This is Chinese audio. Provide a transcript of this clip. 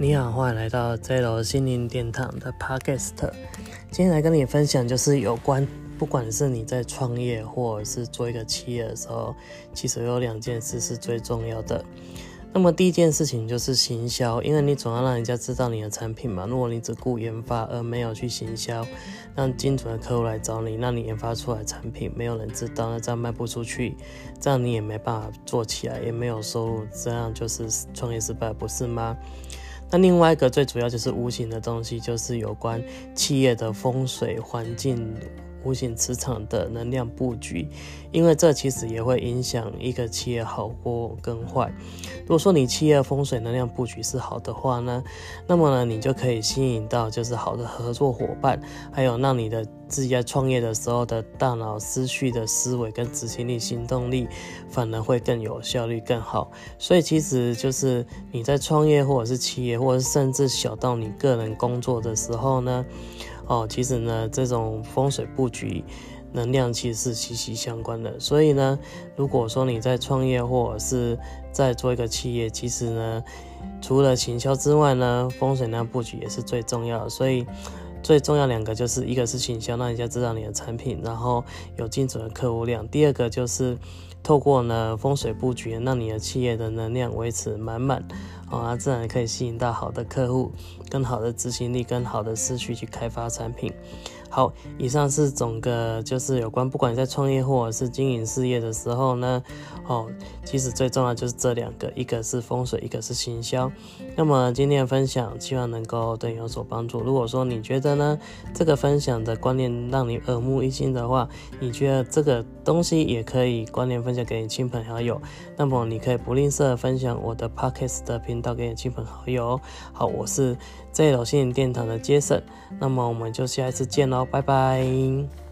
你好，欢迎来到 Z 楼心灵殿堂的 Podcast。今天来跟你分享，就是有关，不管是你在创业或者是做一个企业的时候，其实有两件事是最重要的。那么第一件事情就是行销，因为你总要让人家知道你的产品嘛。如果你只顾研发而没有去行销，让精准的客户来找你，那你研发出来产品没有人知道，那这样卖不出去，这样你也没办法做起来，也没有收入，这样就是创业失败，不是吗？那另外一个最主要就是无形的东西，就是有关企业的风水环境。无形磁场的能量布局，因为这其实也会影响一个企业好或跟坏。如果说你企业风水能量布局是好的话呢，那么呢，你就可以吸引到就是好的合作伙伴，还有让你的自己在创业的时候的大脑思绪的思维跟执行力、行动力，反而会更有效率、更好。所以其实就是你在创业或者是企业，或者甚至小到你个人工作的时候呢。哦，其实呢，这种风水布局能量其实是息息相关的。所以呢，如果说你在创业或者是在做一个企业，其实呢，除了行销之外呢，风水那布局也是最重要的。所以最重要两个就是一个是行销，让人家知道你的产品，然后有精准的客户量；第二个就是透过呢风水布局，让你的企业的能量维持满满。啊，自然可以吸引到好的客户，更好的执行力，更好的思绪去开发产品。好，以上是整个就是有关，不管在创业或者是经营事业的时候呢，哦，其实最重要就是这两个，一个是风水，一个是行销。那么今天的分享，希望能够对你有所帮助。如果说你觉得呢，这个分享的观念让你耳目一新的话，你觉得这个东西也可以关联分享给你亲朋好友，那么你可以不吝啬分享我的 podcast 的频道给你亲朋好友。好，我是 Z 楼心灵殿堂的杰森，那么我们就下一次见喽。拜拜。